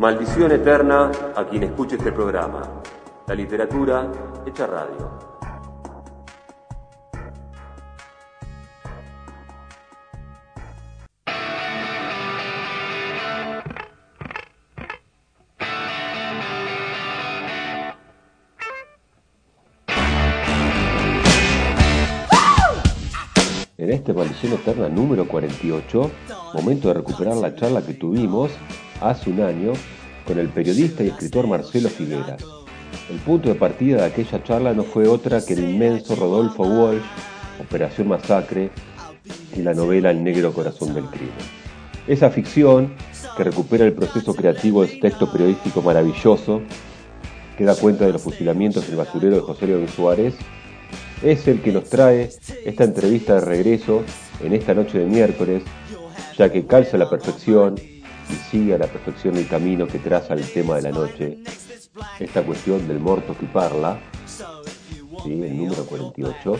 Maldición eterna a quien escuche este programa. La literatura hecha radio. En este Maldición Eterna número 48, momento de recuperar la charla que tuvimos hace un año con el periodista y escritor Marcelo Figueras. El punto de partida de aquella charla no fue otra que el inmenso Rodolfo Walsh, Operación Masacre y la novela El negro corazón del crimen. Esa ficción, que recupera el proceso creativo de este texto periodístico maravilloso, que da cuenta de los fusilamientos en el basurero de José León Suárez, es el que nos trae esta entrevista de regreso en esta noche de miércoles, ya que calza a la perfección sigue a la perfección el camino que traza el tema de la noche, esta cuestión del morto que parla, el número 48,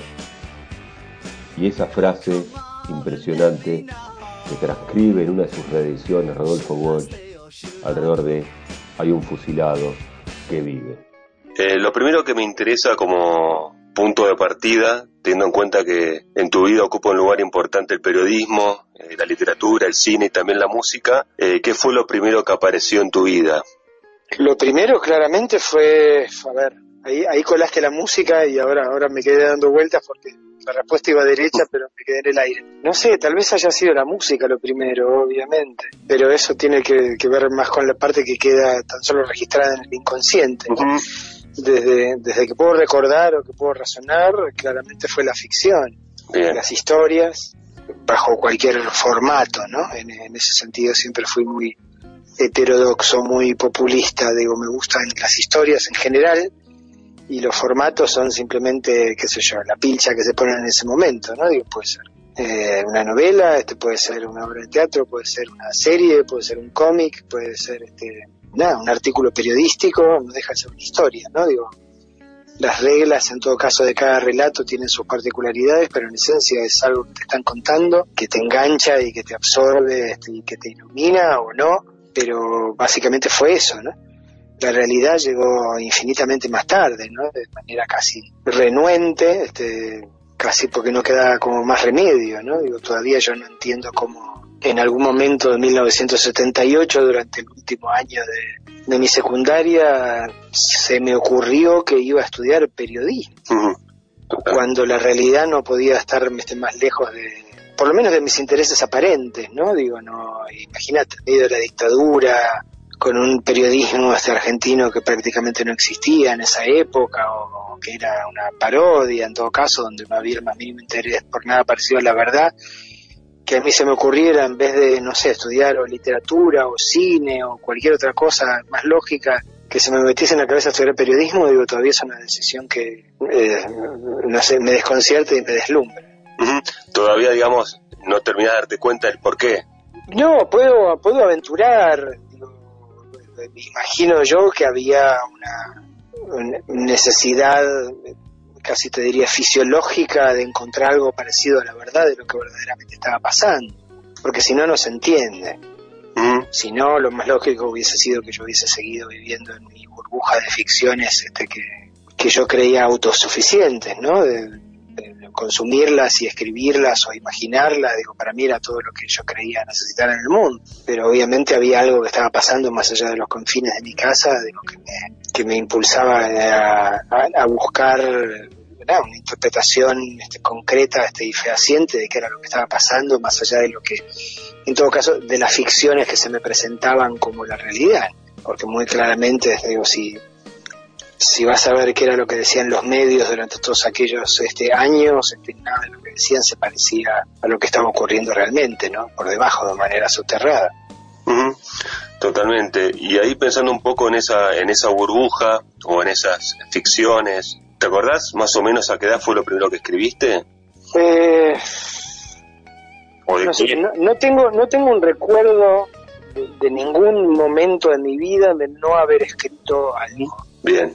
y esa frase impresionante que transcribe en una de sus reediciones Rodolfo Walsh alrededor de hay un fusilado que vive. Eh, lo primero que me interesa como punto de partida, teniendo en cuenta que en tu vida ocupa un lugar importante el periodismo, eh, la literatura, el cine y también la música, eh, ¿qué fue lo primero que apareció en tu vida? Lo primero claramente fue, a ver, ahí, ahí colaste la música y ahora, ahora me quedé dando vueltas porque la respuesta iba derecha, pero me quedé en el aire. No sé, tal vez haya sido la música lo primero, obviamente, pero eso tiene que, ver más con la parte que queda tan solo registrada en el inconsciente. Desde, desde que puedo recordar o que puedo razonar, claramente fue la ficción, las historias, bajo cualquier formato, ¿no? En, en ese sentido siempre fui muy heterodoxo, muy populista, digo, me gustan las historias en general, y los formatos son simplemente, qué sé yo, la pilcha que se pone en ese momento, ¿no? Digo, puede ser eh, una novela, este puede ser una obra de teatro, puede ser una serie, puede ser un cómic, puede ser este, nada, un artículo periodístico, no deja de ser una historia, ¿no? Digo, las reglas en todo caso de cada relato tienen sus particularidades, pero en esencia es algo que te están contando, que te engancha y que te absorbe este, y que te ilumina o no, pero básicamente fue eso, ¿no? la realidad llegó infinitamente más tarde, ¿no? De manera casi renuente, este, casi porque no queda como más remedio, ¿no? Digo, todavía yo no entiendo cómo en algún momento de 1978, durante el último año de, de mi secundaria, se me ocurrió que iba a estudiar periodismo, cuando la realidad no podía estar este, más lejos de, por lo menos de mis intereses aparentes, ¿no? Digo, no, imagínate, en medio de la dictadura, con un periodismo este argentino que prácticamente no existía en esa época o, que era una parodia en todo caso donde no había el más mínimo interés por nada parecido a la verdad que a mí se me ocurriera en vez de no sé estudiar o literatura o cine o cualquier otra cosa más lógica que se me metiese en la cabeza estudiar periodismo digo todavía es una decisión que eh, no sé me desconcierta y me deslumbra. Todavía digamos no terminas de darte cuenta del por qué. No puedo puedo aventurar me imagino yo que había una, necesidad, casi te diría fisiológica, de encontrar algo parecido a la verdad de lo que verdaderamente estaba pasando, porque si no, no se entiende. Si no, lo más lógico hubiese sido que yo hubiese seguido viviendo en mi burbuja de ficciones este, que, que yo creía autosuficientes, ¿no? consumirlas y escribirlas o imaginarlas, digo, para mí era todo lo que yo creía necesitar en el mundo. Pero obviamente había algo que estaba pasando más allá de los confines de mi casa, digo, que me, que me impulsaba a, buscar una interpretación este, concreta este, y fehaciente de qué era lo que estaba pasando, más allá de lo que, en todo caso, de las ficciones que se me presentaban como la realidad. Porque muy claramente, digo, si si vas a ver qué era lo que decían los medios durante todos aquellos este, años, este, nada de lo que decían se parecía a lo que estaba ocurriendo realmente, ¿no? Por debajo, de manera soterrada. Totalmente. Y ahí pensando un poco en esa, en esa burbuja o en esas ficciones, ¿te acordás más o menos a qué edad fue lo primero que escribiste? Eh, no, tengo, no tengo un recuerdo de, de, ningún momento de mi vida de no haber escrito algo. Bien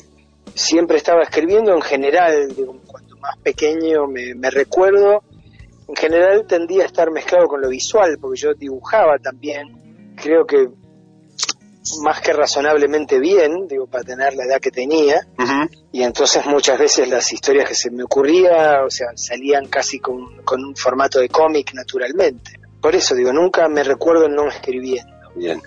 siempre estaba escribiendo en general, digo, cuando más pequeño me, recuerdo, en general tendía a estar mezclado con lo visual, porque yo dibujaba también, creo que más que razonablemente bien, digo, para tener la edad que tenía, y entonces muchas veces las historias que se me ocurría, o sea, salían casi con, con un formato de cómic naturalmente. Por eso digo, nunca me recuerdo no escribiendo. Bien.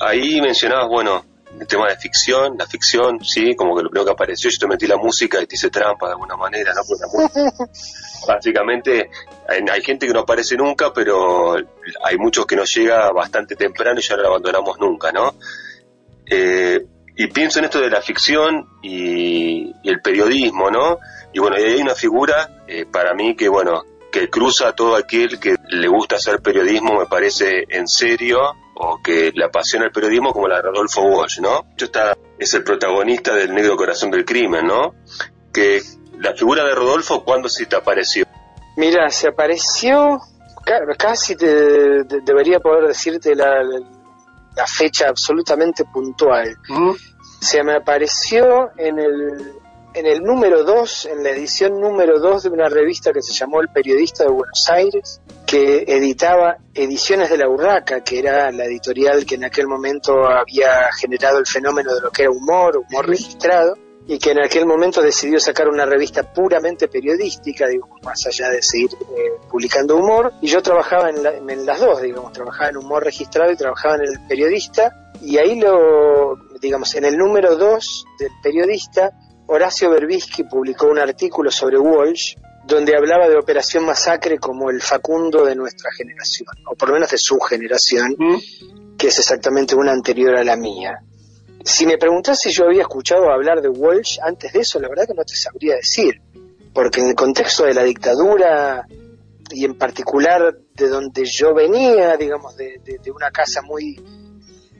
Ahí mencionabas, bueno, el tema de ficción, la ficción, sí, como que lo primero que apareció, yo te metí la música y te hice trampa de alguna manera, ¿no? Porque básicamente hay, gente que no aparece nunca, pero hay muchos que nos llega bastante temprano y ya no lo abandonamos nunca, ¿no? Eh, y pienso en esto de la ficción y, el periodismo, ¿no? Y bueno, hay una figura eh, para mí que, bueno, que cruza a todo aquel que le gusta hacer periodismo, me parece en serio, o que le apasiona el periodismo, como la de Rodolfo Walsh, ¿no? Está, es el protagonista del Negro Corazón del Crimen, ¿no? Que la figura de Rodolfo, ¿cuándo se te apareció? Mira, se apareció, casi te, debería poder decirte la, la, fecha absolutamente puntual. Se me apareció en el en el número 2, en la edición número 2 de una revista que se llamó El Periodista de Buenos Aires, que editaba Ediciones de la Urraca, que era la editorial que en aquel momento había generado el fenómeno de lo que era humor, humor registrado, y que en aquel momento decidió sacar una revista puramente periodística, digo, más allá de seguir eh, publicando humor, y yo trabajaba en, en las dos, digamos, trabajaba en humor registrado y trabajaba en el periodista, y ahí lo, digamos, en el número 2 del periodista, Horacio Berbisky publicó un artículo sobre Walsh donde hablaba de Operación Masacre como el Facundo de nuestra generación, o por lo menos de su generación, mm. que es exactamente una anterior a la mía. Si me preguntas si yo había escuchado hablar de Walsh antes de eso, la verdad que no te sabría decir, porque en el contexto de la dictadura y en particular de donde yo venía, digamos, de una casa muy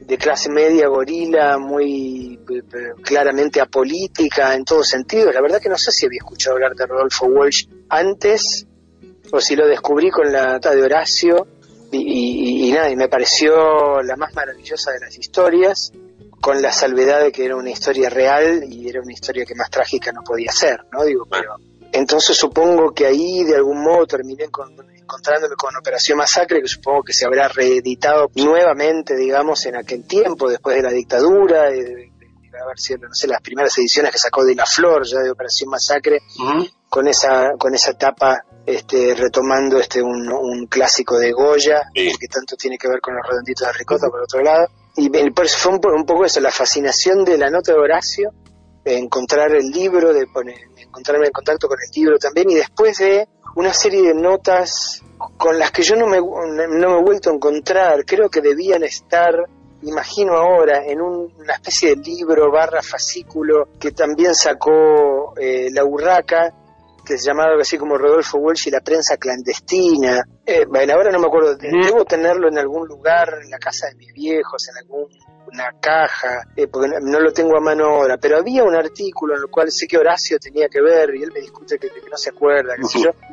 de clase media gorila, muy eh, claramente apolítica en todos sentidos. La verdad que no sé si había escuchado hablar de Rodolfo Walsh antes o si lo descubrí con la nota de Horacio y, nada, y me pareció la más maravillosa de las historias, con la salvedad de que era una historia real y era una historia que más trágica no podía ser, ¿no? Digo, pero entonces supongo que ahí de algún modo terminé con encontrándome con Operación Masacre, que supongo que se habrá reeditado nuevamente, digamos, en aquel tiempo, después de la dictadura, de, haber sido, no sé, las primeras ediciones que sacó de La Flor, ya de Operación Masacre, con esa con esa etapa este, retomando este un, clásico de Goya, que tanto tiene que ver con los redonditos de ricota, por otro lado. Y por eso fue un, poco eso, la fascinación de la nota de Horacio, de encontrar el libro, de poner, encontrarme en contacto con el libro también, y después de una serie de notas con las que yo no me, no me he vuelto a encontrar. Creo que debían estar, imagino ahora, en una especie de libro barra fascículo que también sacó eh, La Urraca, que es llamado así como Rodolfo Walsh y la prensa clandestina. Eh, bueno, ahora no me acuerdo, debo tenerlo en algún lugar, en la casa de mis viejos, en algún una caja, eh, porque no, lo tengo a mano ahora, pero había un artículo en el cual sé que Horacio tenía que ver, y él me discute que, no se acuerda,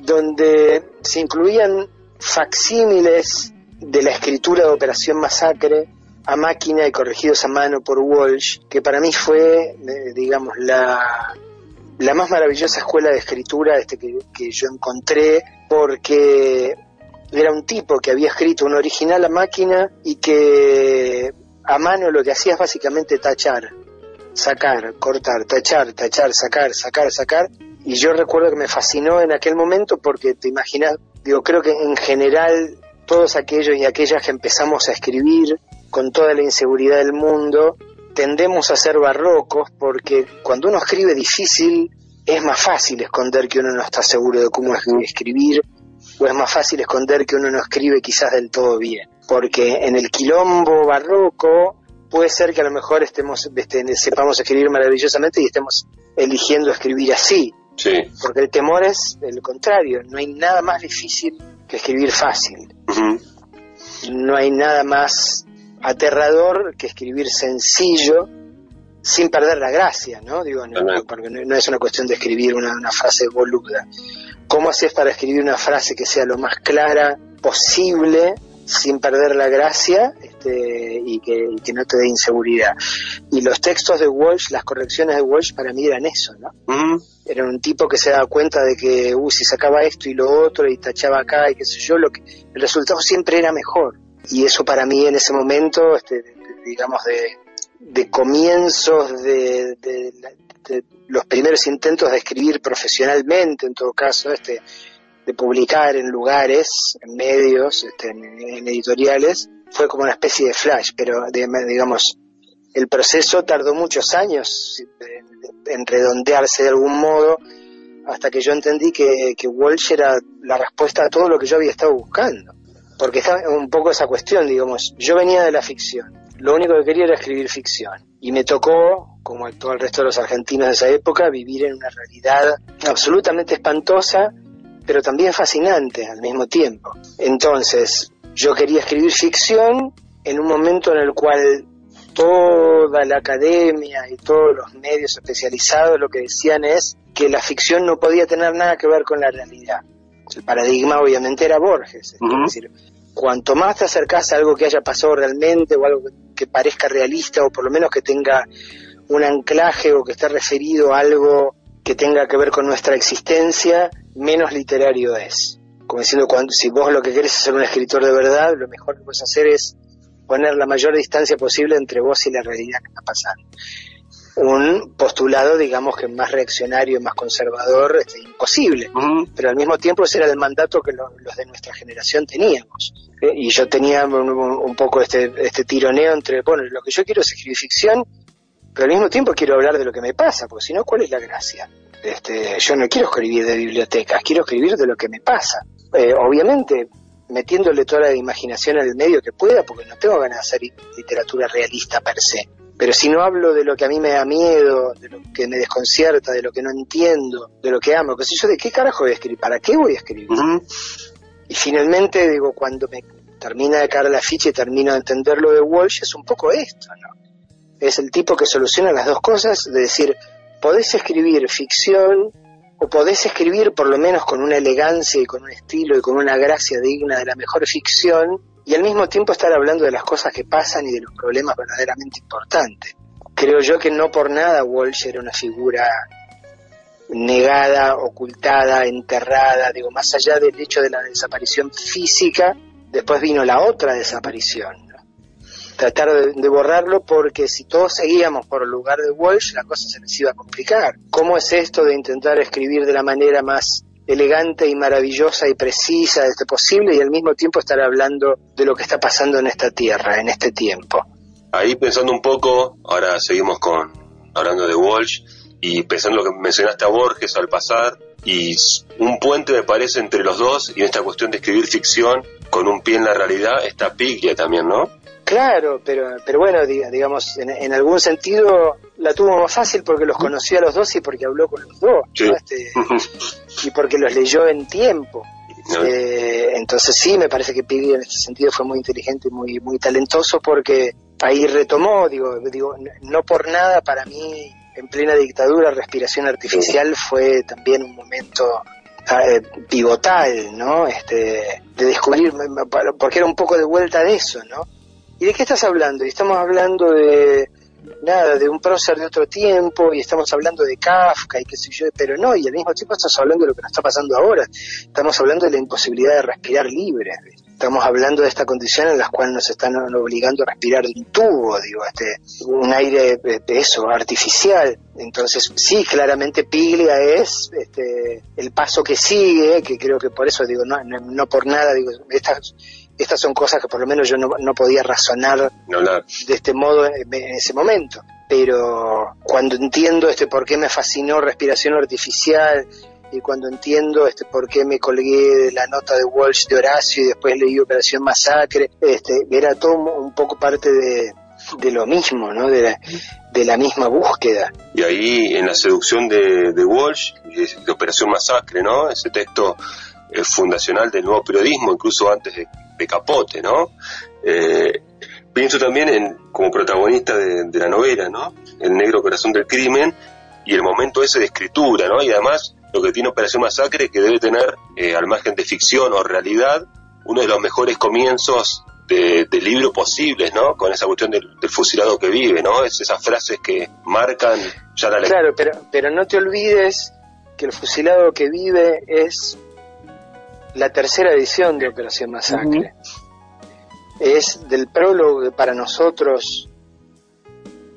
donde se incluían facsímiles de la escritura de Operación Masacre a máquina y corregidos a mano por Walsh, que para mí fue, eh, digamos, la, la más maravillosa escuela de escritura este que, que yo encontré, porque era un tipo que había escrito un original a máquina y que a mano lo que hacía es básicamente tachar, sacar, cortar, tachar, tachar, sacar, sacar, sacar. Y yo recuerdo que me fascinó en aquel momento porque te imaginas, digo, creo que en general todos aquellos y aquellas que empezamos a escribir con toda la inseguridad del mundo, tendemos a ser barrocos porque cuando uno escribe difícil es más fácil esconder que uno no está seguro de cómo escribir o es más fácil esconder que uno no escribe quizás del todo bien porque en el quilombo barroco puede ser que a lo mejor estemos este, sepamos escribir maravillosamente y estemos eligiendo escribir así. Sí. Porque el temor es el contrario, no hay nada más difícil que escribir fácil. No hay nada más aterrador que escribir sencillo sin perder la gracia, ¿no? Digo, no, porque no, es una cuestión de escribir una, una frase boluda. ¿Cómo haces para escribir una frase que sea lo más clara posible sin perder la gracia este, y, que, no te dé inseguridad. Y los textos de Walsh, las correcciones de Walsh para mí eran eso, ¿no? Era un tipo que se daba cuenta de que, uh, si sacaba esto y lo otro y tachaba acá y qué sé yo, lo que, el resultado siempre era mejor. Y eso para mí en ese momento, este, digamos, de, comienzos de, los primeros intentos de escribir profesionalmente, en todo caso, este, de publicar en lugares, en medios, este, en, editoriales, fue como una especie de flash, pero digamos, el proceso tardó muchos años en redondearse de algún modo, hasta que yo entendí que, que Walsh era la respuesta a todo lo que yo había estado buscando. Porque está un poco esa cuestión, digamos, yo venía de la ficción, lo único que quería era escribir ficción. Y me tocó, como todo el resto de los argentinos de esa época, vivir en una realidad absolutamente espantosa, pero también fascinante al mismo tiempo. Entonces, yo quería escribir ficción en un momento en el cual toda la academia y todos los medios especializados lo que decían es que la ficción no podía tener nada que ver con la realidad. El paradigma obviamente era Borges, es decir, cuanto más te acercas a algo que haya pasado realmente o algo que parezca realista o por lo menos que tenga un anclaje o que esté referido a algo que tenga que ver con nuestra existencia, menos literario es. Como diciendo, cuando, si vos lo que querés es ser un escritor de verdad, lo mejor que puedes hacer es poner la mayor distancia posible entre vos y la realidad que está pasando un postulado, digamos que más reaccionario, más conservador, este, imposible. Pero al mismo tiempo ese era el mandato que los de nuestra generación teníamos. ¿eh? Y yo tenía un, poco este, este tironeo entre, bueno, lo que yo quiero es escribir ficción, pero al mismo tiempo quiero hablar de lo que me pasa, porque si no, ¿cuál es la gracia? Este, yo no quiero escribir de bibliotecas, quiero escribir de lo que me pasa. Eh, obviamente, metiéndole toda la imaginación en el medio que pueda, porque no tengo ganas de hacer literatura realista per se pero si no hablo de lo que a mí me da miedo, de lo que me desconcierta, de lo que no entiendo, de lo que amo, qué sé yo, ¿de qué carajo voy a escribir? ¿Para qué voy a escribir? Y finalmente, digo, cuando me termina de caer la ficha y termino de entender lo de Walsh, es un poco esto, ¿no? Es el tipo que soluciona las dos cosas, de decir, podés escribir ficción o podés escribir por lo menos con una elegancia y con un estilo y con una gracia digna de la mejor ficción, y al mismo tiempo estar hablando de las cosas que pasan y de los problemas verdaderamente importantes. Creo yo que no por nada Walsh era una figura negada, ocultada, enterrada, digo, más allá del hecho de la desaparición física, después vino la otra desaparición. Tratar de, de, borrarlo porque si todos seguíamos por el lugar de Walsh, la cosa se les iba a complicar. ¿Cómo es esto de intentar escribir de la manera más elegante y maravillosa y precisa de este posible y al mismo tiempo estar hablando de lo que está pasando en esta tierra, en este tiempo. Ahí pensando un poco, ahora seguimos con hablando de Walsh y pensando lo que mencionaste a Borges al pasar y un puente me parece entre los dos y en esta cuestión de escribir ficción con un pie en la realidad está Piglia también, ¿no? Claro, pero, pero bueno, digamos, en, algún sentido la tuvo más fácil porque los conocía a los dos y porque habló con los dos, este, y porque los leyó en tiempo. Eh, entonces sí, me parece que Piggy en este sentido fue muy inteligente y muy, muy talentoso porque ahí retomó, digo, digo, no por nada para mí en plena dictadura respiración artificial fue también un momento eh, pivotal, ¿no? Este, de descubrir, porque era un poco de vuelta de eso, ¿no? ¿Y de qué estás hablando? Y estamos hablando de nada, de un prócer de otro tiempo, y estamos hablando de Kafka y qué sé yo, pero no, y al mismo tiempo estamos hablando de lo que nos está pasando ahora. Estamos hablando de la imposibilidad de respirar libre. Estamos hablando de esta condición en la cual nos están obligando a respirar de un tubo, digo, este, un aire de eso, artificial. Entonces, sí, claramente Piglia es este, el paso que sigue, que creo que por eso digo, no, no, no por nada, digo, estas estas son cosas que por lo menos yo no, podía razonar de este modo en, ese momento. Pero cuando entiendo este por qué me fascinó respiración artificial y cuando entiendo este por qué me colgué de la nota de Walsh de Horacio y después leí Operación Masacre, este, era todo un poco parte de, lo mismo, ¿no? De la, de la misma búsqueda. Y ahí en la seducción de, de Walsh, de Operación Masacre, ¿no? Ese texto eh, fundacional del nuevo periodismo, incluso antes de, Capote, ¿no? Eh, pienso también en, como protagonista de, la novela, ¿no? El negro corazón del crimen y el momento ese de escritura, ¿no? Y además lo que tiene Operación Masacre que debe tener, eh, al margen de ficción o realidad, uno de los mejores comienzos de, libro posibles, ¿no? Con esa cuestión del, fusilado que vive, ¿no? Es esas frases que marcan ya la lectura. Claro, pero, pero no te olvides que el fusilado que vive es la tercera edición de Operación Masacre. es del prólogo para nosotros,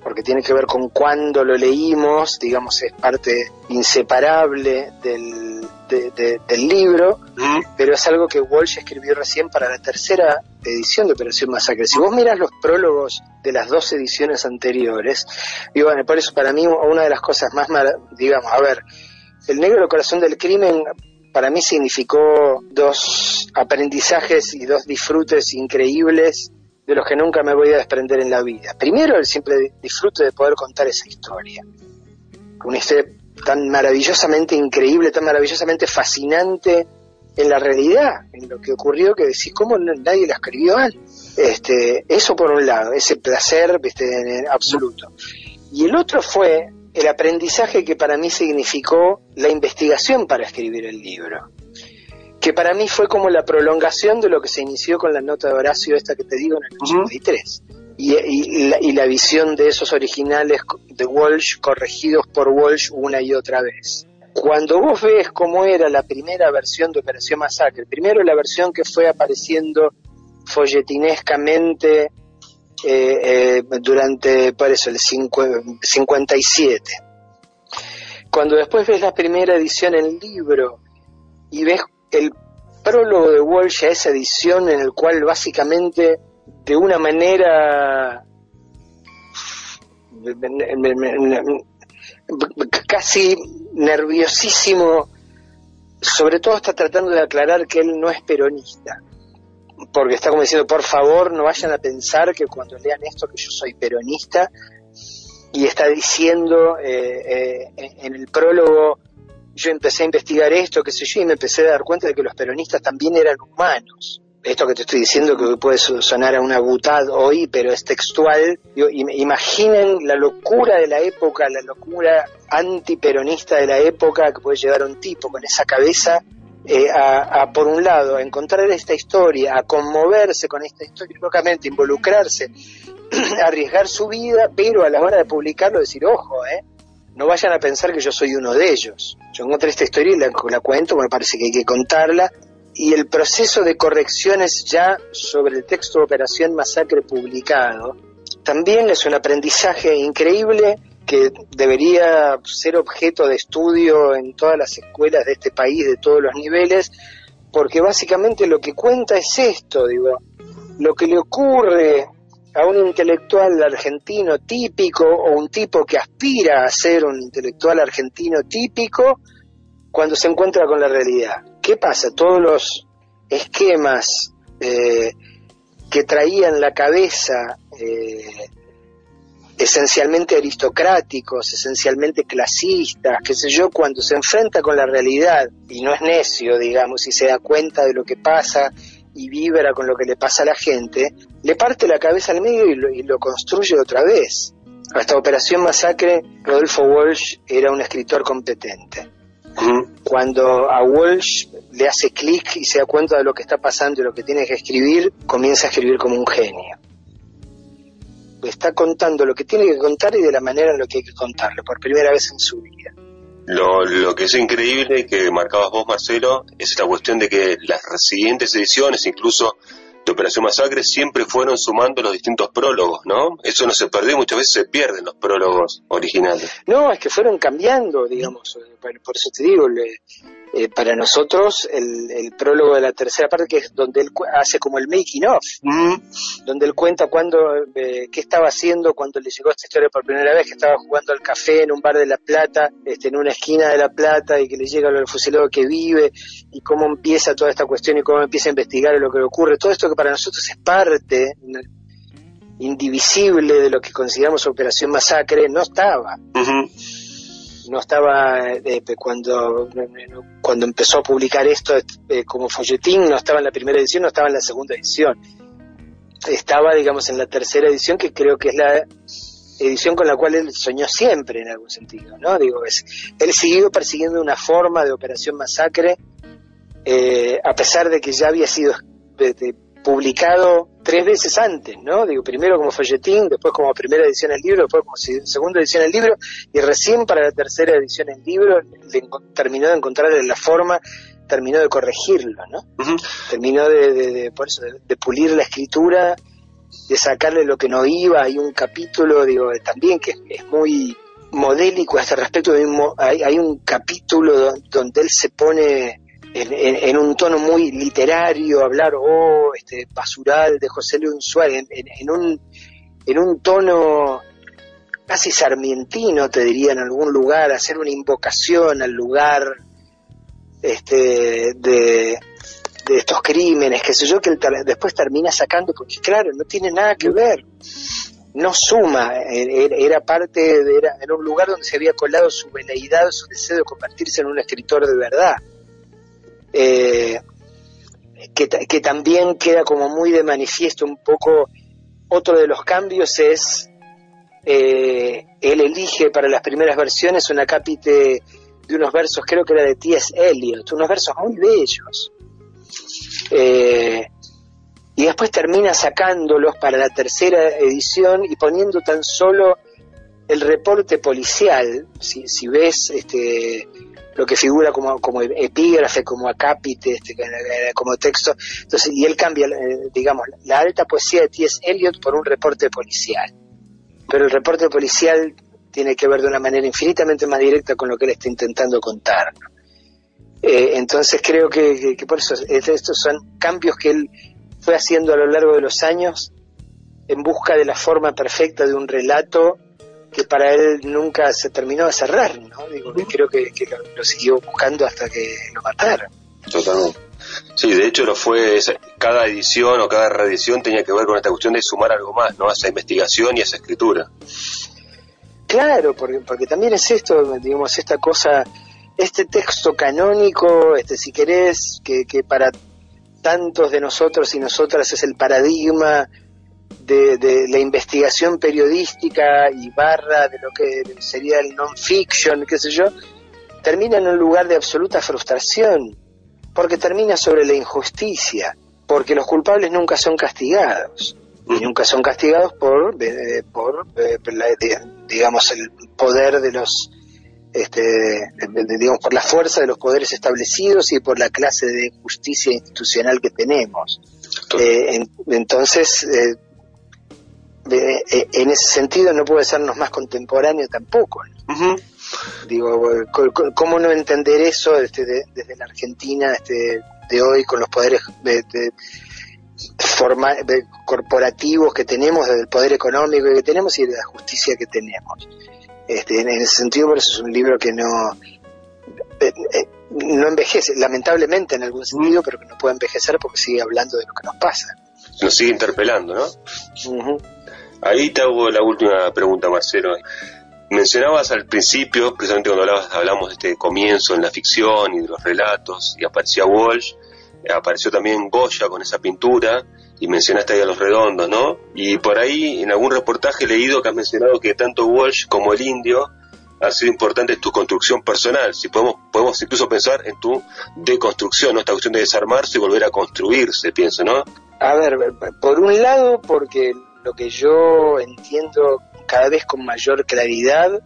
porque tiene que ver con cuándo lo leímos, digamos, es parte inseparable del, del libro, pero es algo que Walsh escribió recién para la tercera edición de Operación Masacre. Si vos miras los prólogos de las dos ediciones anteriores, y bueno, por eso para mí una de las cosas más, digamos, a ver, el negro corazón del crimen para mí significó dos aprendizajes y dos disfrutes increíbles de los que nunca me voy a desprender en la vida. Primero, el simple disfrute de poder contar esa historia. Una historia tan maravillosamente increíble, tan maravillosamente fascinante en la realidad, en lo que ocurrió, que decís, ¿cómo nadie la escribió antes? Este, eso por un lado, ese placer ¿viste? absoluto. Y el otro fue el aprendizaje que para mí significó la investigación para escribir el libro, que para mí fue como la prolongación de lo que se inició con la nota de Horacio, esta que te digo en el 83. Y, y, la, visión de esos originales de Walsh corregidos por Walsh una y otra vez. Cuando vos ves cómo era la primera versión de Operación Masacre, primero la versión que fue apareciendo folletinescamente eh, eh, durante, por eso, el 57. Cuando después ves la primera edición en libro y ves el prólogo de Walsh a esa edición en el cual básicamente de una manera casi nerviosísimo, sobre todo está tratando de aclarar que él no es peronista porque está como diciendo, por favor, no vayan a pensar que cuando lean esto que yo soy peronista, y está diciendo eh, eh, en el prólogo, yo empecé a investigar esto, qué sé yo, y me empecé a dar cuenta de que los peronistas también eran humanos. Esto que te estoy diciendo que puede sonar a una butad hoy, pero es textual. imaginen la locura de la época, la locura antiperonista de la época que puede llegar a un tipo con esa cabeza eh, a, por un lado, a encontrar esta historia, a conmoverse con esta historia, locamente, involucrarse, arriesgar su vida, pero a la hora de publicarlo decir, ojo, eh, no vayan a pensar que yo soy uno de ellos. Yo encontré esta historia y la, la cuento, me parece que hay que contarla, y el proceso de correcciones ya sobre el texto de Operación Masacre publicado, también es un aprendizaje increíble que debería ser objeto de estudio en todas las escuelas de este país, de todos los niveles, porque básicamente lo que cuenta es esto, digo, lo que le ocurre a un intelectual argentino típico o un tipo que aspira a ser un intelectual argentino típico cuando se encuentra con la realidad. ¿Qué pasa? Todos los esquemas eh, que traían la cabeza eh, esencialmente aristocráticos, esencialmente clasistas, qué sé yo, cuando se enfrenta con la realidad y no es necio, digamos, y se da cuenta de lo que pasa y vibra con lo que le pasa a la gente, le parte la cabeza al medio y lo, construye otra vez. Hasta Operación Masacre, Rodolfo Walsh era un escritor competente. Cuando a Walsh le hace clic y se da cuenta de lo que está pasando y lo que tiene que escribir, comienza a escribir como un genio está contando lo que tiene que contar y de la manera en la que hay que contarlo, por primera vez en su vida. Lo, lo que es increíble que marcabas vos, Marcelo, es la cuestión de que las siguientes ediciones, incluso de Operación Masacre, siempre fueron sumando los distintos prólogos, ¿no? Eso no se perdió, muchas veces se pierden los prólogos originales. No, es que fueron cambiando, digamos, por eso te digo, le, eh, para nosotros el, el, prólogo de la tercera parte, que es donde él hace como el making of, mm. donde él cuenta cuando, eh, qué estaba haciendo cuando le llegó esta historia por primera vez, que estaba jugando al café en un bar de La Plata, este, en una esquina de La Plata, y que le llega lo del fusilado que vive, y cómo empieza toda esta cuestión y cómo empieza a investigar lo que le ocurre. Todo esto que para nosotros es parte indivisible de lo que consideramos Operación Masacre, no estaba no estaba eh, cuando cuando empezó a publicar esto eh, como folletín no estaba en la primera edición no estaba en la segunda edición. Estaba digamos en la tercera edición que creo que es la edición con la cual él soñó siempre en algún sentido no digo es, él siguió persiguiendo una forma de operación masacre eh, a pesar de que ya había sido publicado tres veces antes, ¿no? Digo, primero como folletín, después como primera edición del libro, después como segunda edición del libro, y recién para la tercera edición del libro le terminó de encontrar la forma terminó de corregirlo, ¿no? Terminó de, por eso, de, pulir la escritura, de sacarle lo que no iba. Hay un capítulo, digo, también que es, muy modélico a este respecto. Hay, hay un capítulo donde él se pone en, un tono muy literario, hablar, oh, este basural de José León Suárez, en, un, en un tono casi sarmientino, te diría, en algún lugar, hacer una invocación al lugar este, de, estos crímenes, qué sé yo, que después termina sacando, porque claro, no tiene nada que ver, no suma, era parte, de, era, un lugar donde se había colado su veleidad, su deseo de convertirse en un escritor de verdad. Eh, que, también queda como muy de manifiesto un poco, otro de los cambios es eh, él elige para las primeras versiones una cápite de unos versos, creo que era de T.S. Eliot, unos versos muy bellos. Eh, y después termina sacándolos para la tercera edición y poniendo tan solo el reporte policial, si ves este, lo que figura como, epígrafe, como acápite, este, como texto, entonces, y él cambia, eh, digamos, la alta poesía de T.S. Eliot por un reporte policial pero el reporte policial tiene que ver de una manera infinitamente más directa con lo que él está intentando contar. Eh, entonces creo que, por eso estos son cambios que él fue haciendo a lo largo de los años en busca de la forma perfecta de un relato que para él nunca se terminó de cerrar, ¿no? Digo, creo que, lo, siguió buscando hasta que lo mataron. Totalmente. Sí, de hecho lo fue, cada edición o cada reedición tenía que ver con esta cuestión de sumar algo más, ¿no? A esa investigación y a esa escritura. Claro, porque, porque también es esto, digamos, esta cosa, este texto canónico, este si querés, que, que para tantos de nosotros y nosotras es el paradigma de, de, la investigación periodística y barra de lo que sería el non-fiction, qué sé yo, termina en un lugar de absoluta frustración porque termina sobre la injusticia, porque los culpables nunca son castigados y nunca son castigados por, eh, por eh, digamos el poder de los este, digamos por la fuerza de los poderes establecidos y por la clase de justicia institucional que tenemos. Eh, entonces en ese sentido no puede sernos más contemporáneo tampoco Digo, ¿cómo no entender eso este, desde la Argentina este, de hoy con los poderes de, forma, corporativos que tenemos, desde el poder económico que tenemos y de la justicia que tenemos? Este, en ese sentido, por eso es un libro que no, eh, eh, no envejece, lamentablemente en algún sentido, pero que no puede envejecer porque sigue hablando de lo que nos pasa. Nos sigue interpelando, ¿no? Ahí te hago la última pregunta, Marcelo. Mencionabas al principio, precisamente cuando hablamos de este comienzo en la ficción y de los relatos, y aparecía Walsh, eh, apareció también Goya con esa pintura, y mencionaste ahí a los redondos, ¿no? Y por ahí, en algún reportaje leído que has mencionado que tanto Walsh como el indio ha sido importante en tu construcción personal. Si podemos, podemos incluso pensar en tu deconstrucción, ¿no? Esta cuestión de desarmarse y volver a construirse, pienso, ¿no? A ver, por un lado, porque lo que yo entiendo cada vez con mayor claridad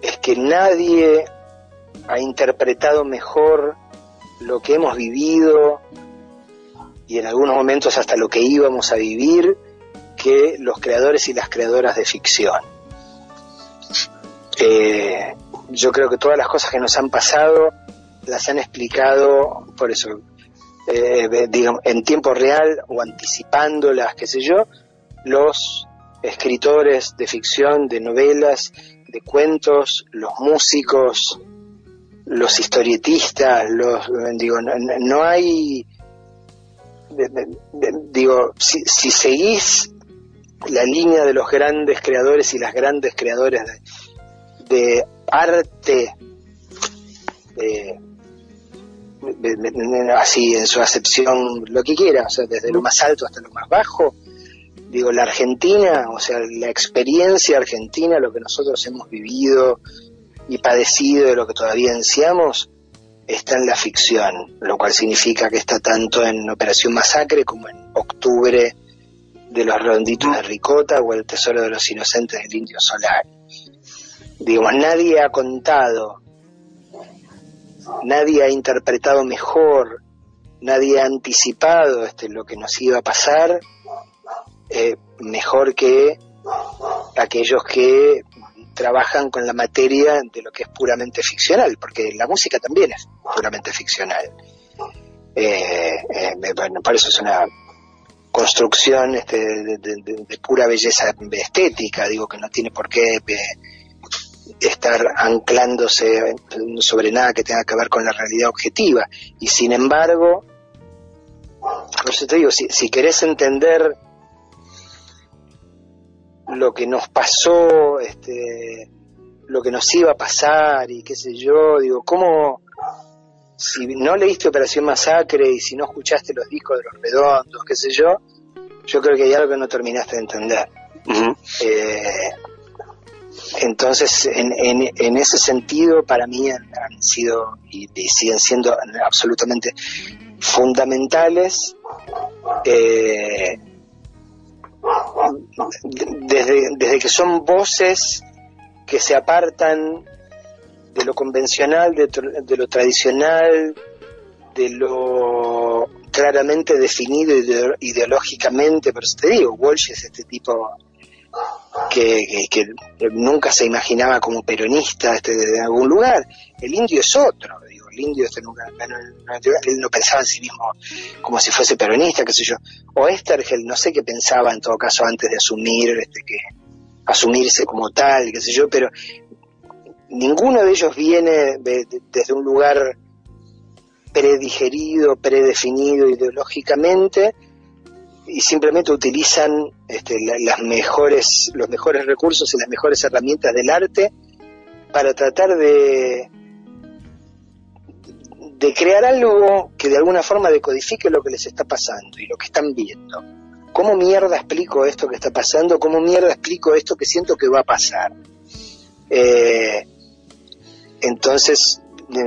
es que nadie ha interpretado mejor lo que hemos vivido y en algunos momentos hasta lo que íbamos a vivir que los creadores y las creadoras de ficción. Eh, yo creo que todas las cosas que nos han pasado las han explicado, por eso, eh, digamos, en tiempo real o anticipándolas, qué sé yo, los escritores de ficción, de novelas, de cuentos, los músicos, los historietistas, los digo, no, hay digo, si, seguís la línea de los grandes creadores y las grandes creadores de, arte, así en su acepción, lo que quiera, o sea, desde lo más alto hasta lo más bajo, digo, la Argentina, o sea, la experiencia argentina, lo que nosotros hemos vivido y padecido de lo que todavía ansiamos, está en la ficción, lo cual significa que está tanto en Operación Masacre como en Octubre de los Redonditos de Ricota o El Tesoro de los Inocentes del Indio Solar. Digo, nadie ha contado nadie ha interpretado mejor, nadie ha anticipado este, lo que nos iba a pasar eh, mejor que aquellos que trabajan con la materia de lo que es puramente ficcional, porque la música también es puramente ficcional. Eh, eh, me, parece es una construcción este, de, pura belleza estética, digo que no tiene por qué estar anclándose sobre nada que tenga que ver con la realidad objetiva. Y sin embargo, por eso te digo, si, si querés entender lo que nos pasó, este, lo que nos iba a pasar y qué sé yo, digo, ¿cómo, si no leíste Operación Masacre y si no escuchaste los discos de los redondos, qué sé yo, yo creo que hay algo que no terminaste de entender. Eh, entonces, en, en, ese sentido, para mí han, sido y, siguen siendo absolutamente fundamentales. Eh, desde, desde que son voces que se apartan de lo convencional, de, lo tradicional, de lo claramente definido ideológicamente, pero te digo, Walsh es este tipo que, que, nunca se imaginaba como peronista este, de algún lugar. El indio es otro, el indio este nunca, él no pensaba en sí mismo como si fuese peronista, qué sé yo. O Estergel, no sé qué pensaba en todo caso antes de asumir, este, que asumirse como tal, qué sé yo, pero ninguno de ellos viene desde un lugar predigerido, predefinido ideológicamente, y simplemente utilizan este, las mejores, los mejores recursos y las mejores herramientas del arte para tratar de, de crear algo que de alguna forma decodifique lo que les está pasando y lo que están viendo. ¿Cómo mierda explico esto que está pasando? ¿Cómo mierda explico esto que siento que va a pasar? Eh, entonces,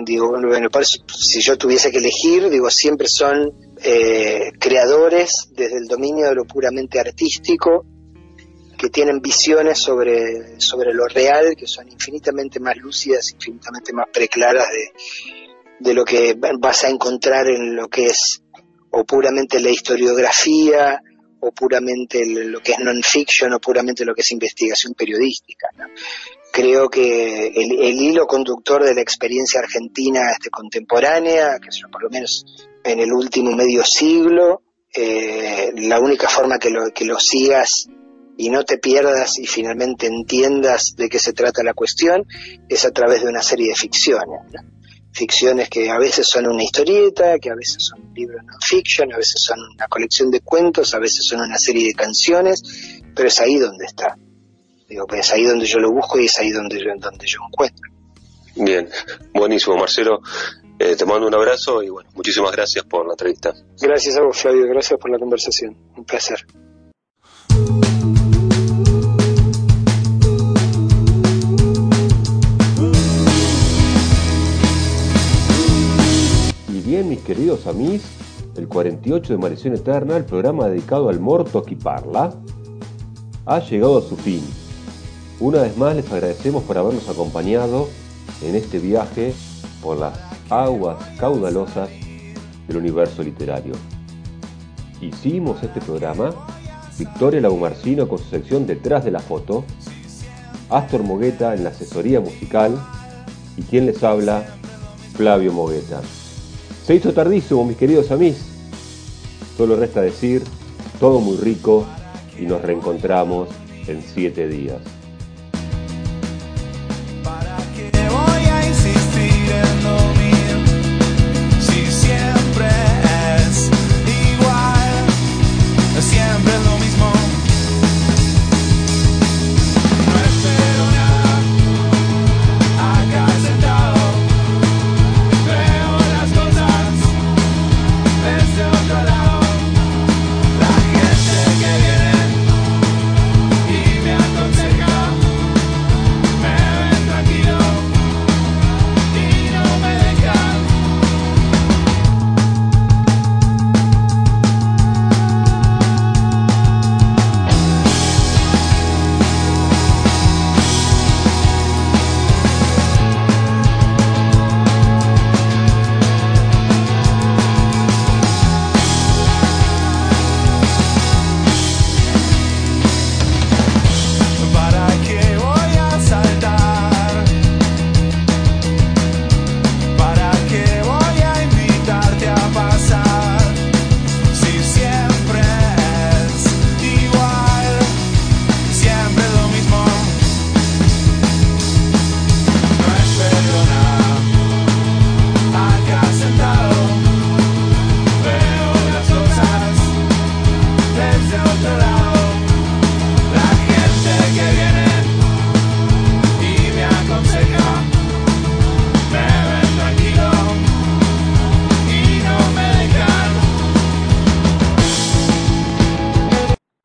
digo, bueno, si yo tuviese que elegir, digo, siempre son eh, creadores desde el dominio de lo puramente artístico, que tienen visiones sobre, sobre lo real, que son infinitamente más lúcidas, infinitamente más preclaras de, de lo que vas a encontrar en lo que es o puramente la historiografía, o puramente lo que es non-fiction, o puramente lo que es investigación periodística. Creo que el, hilo conductor de la experiencia argentina este, contemporánea, que por lo menos en el último medio siglo, eh, la única forma que lo, que lo sigas y no te pierdas y finalmente entiendas de qué se trata la cuestión es a través de una serie de ficciones. Ficciones que a veces son una historieta, que a veces son libros no fiction, a veces son una colección de cuentos, a veces son una serie de canciones, pero es ahí donde está. Digo, pues es ahí donde yo lo busco y es ahí donde yo, donde yo encuentro. Bien, buenísimo Marcelo. Eh, te mando un abrazo y bueno, muchísimas gracias por la entrevista. Gracias a vos, Flavio, gracias por la conversación. Un placer. Mis queridos amigos, el 48 de Marición Eterna, el programa dedicado al morto que parla, ha llegado a su fin. Una vez más les agradecemos por habernos acompañado en este viaje por las aguas caudalosas del universo literario. Hicimos este programa Victoria Lagumarcino con su sección Detrás de la foto, Astor Mogueta en la asesoría musical y quien les habla, Flavio Mogueta. Se hizo tardísimo, mis queridos amigos. Solo resta decir, todo muy rico y nos reencontramos en siete días.